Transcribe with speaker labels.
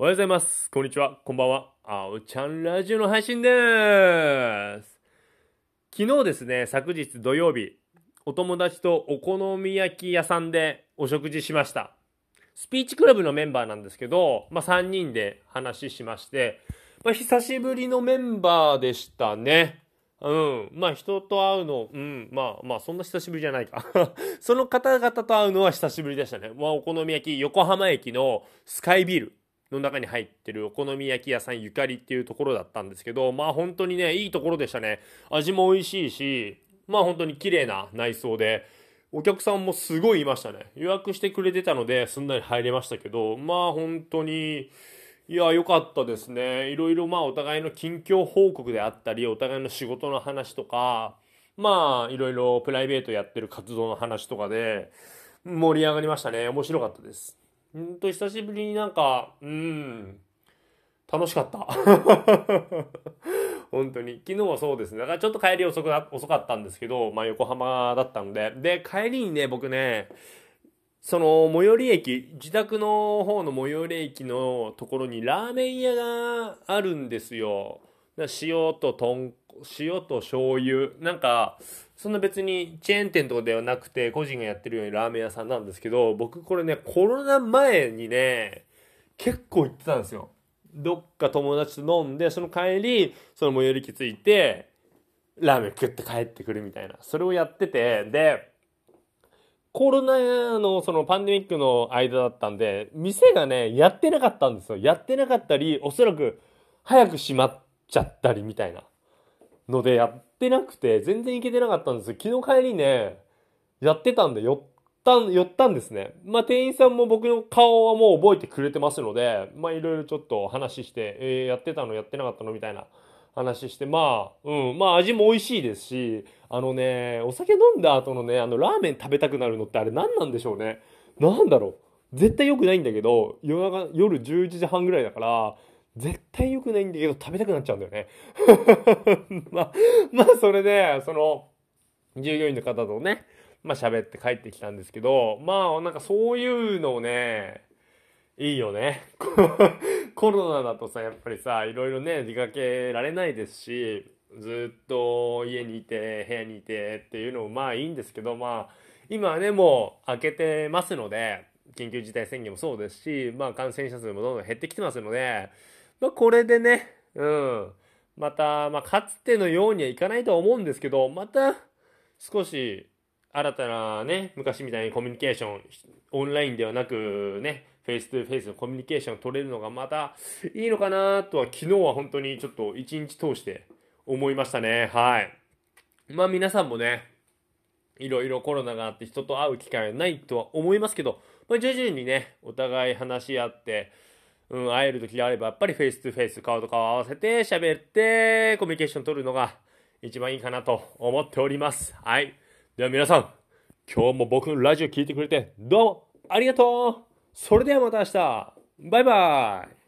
Speaker 1: おはようございます。こんにちは。こんばんは。あおちゃんラジオの配信でーす。昨日ですね、昨日土曜日、お友達とお好み焼き屋さんでお食事しました。スピーチクラブのメンバーなんですけど、まあ、3人で話しまして、まあ、久しぶりのメンバーでしたね。うん。まあ、人と会うの、うん。まあ、まあ、そんな久しぶりじゃないか。その方々と会うのは久しぶりでしたね。まあ、お好み焼き、横浜駅のスカイビルの中に入ってるお好み焼き屋さんゆかりっていうところだったんですけど、まあ、本当にね、いいところでしたね。味も美味しいし、まあ、本当に綺麗な内装で、お客さんもすごいいましたね。予約してくれてたので、すんなり入れましたけど、まあ、本当に、いや、良かったですね。いろいろまあお互いの近況報告であったり、お互いの仕事の話とか、まあいろいろプライベートやってる活動の話とかで盛り上がりましたね。面白かったです。ほんと久しぶりになんか、うん、楽しかった。本当に。昨日はそうですね。だからちょっと帰り遅くな遅かったんですけど、まあ横浜だったので。で、帰りにね、僕ね、その最寄り駅自宅の方の最寄り駅のところにラーメン屋があるんですよ塩ととん塩と醤油。なんかそんな別にチェーン店とかではなくて個人がやってるようにラーメン屋さんなんですけど僕これねコロナ前にね結構行ってたんですよ。どっか友達と飲んでその帰りその最寄り駅着いてラーメン食って帰ってくるみたいな。それをやっててでコロナのそのパンデミックの間だったんで、店がね、やってなかったんですよ。やってなかったり、おそらく早く閉まっちゃったりみたいな。ので、やってなくて、全然行けてなかったんですよ。昨日帰りね、やってたんで、寄ったん、寄ったんですね。まあ、店員さんも僕の顔はもう覚えてくれてますので、まあ、いろいろちょっと話して、えーやってたのやってなかったのみたいな話して、まあ、うん、まあ味も美味しいですし、あのね、お酒飲んだ後のね、あのラーメン食べたくなるのってあれ何なんでしょうね。なんだろう。絶対良くないんだけど、夜中、夜11時半ぐらいだから、絶対良くないんだけど食べたくなっちゃうんだよね。まあ、まあそれで、その、従業員の方とね、まあ喋って帰ってきたんですけど、まあなんかそういうのをね、いいよね。コロナだとさ、やっぱりさ、いろいろね、出かけられないですし、ずっと家にいて、部屋にいてっていうのもまあいいんですけど、まあ、今はね、もう開けてますので、緊急事態宣言もそうですし、まあ感染者数もどんどん減ってきてますので、まあこれでね、うん、また、まあかつてのようにはいかないとは思うんですけど、また少し新たなね、昔みたいにコミュニケーション、オンラインではなくね、フェイス2フェイスのコミュニケーションを取れるのがまたいいのかなとは昨日は本当にちょっと一日通して思いましたね。はい。まあ皆さんもね、いろいろコロナがあって人と会う機会はないとは思いますけど、まあ、徐々にね、お互い話し合って、うん、会える時があれば、やっぱりフェイス2フェイス、顔と顔を合わせて喋って、コミュニケーション取るのが一番いいかなと思っております。はい。では皆さん、今日も僕のラジオ聴いてくれて、どうもありがとうそれではまた明日バイバイ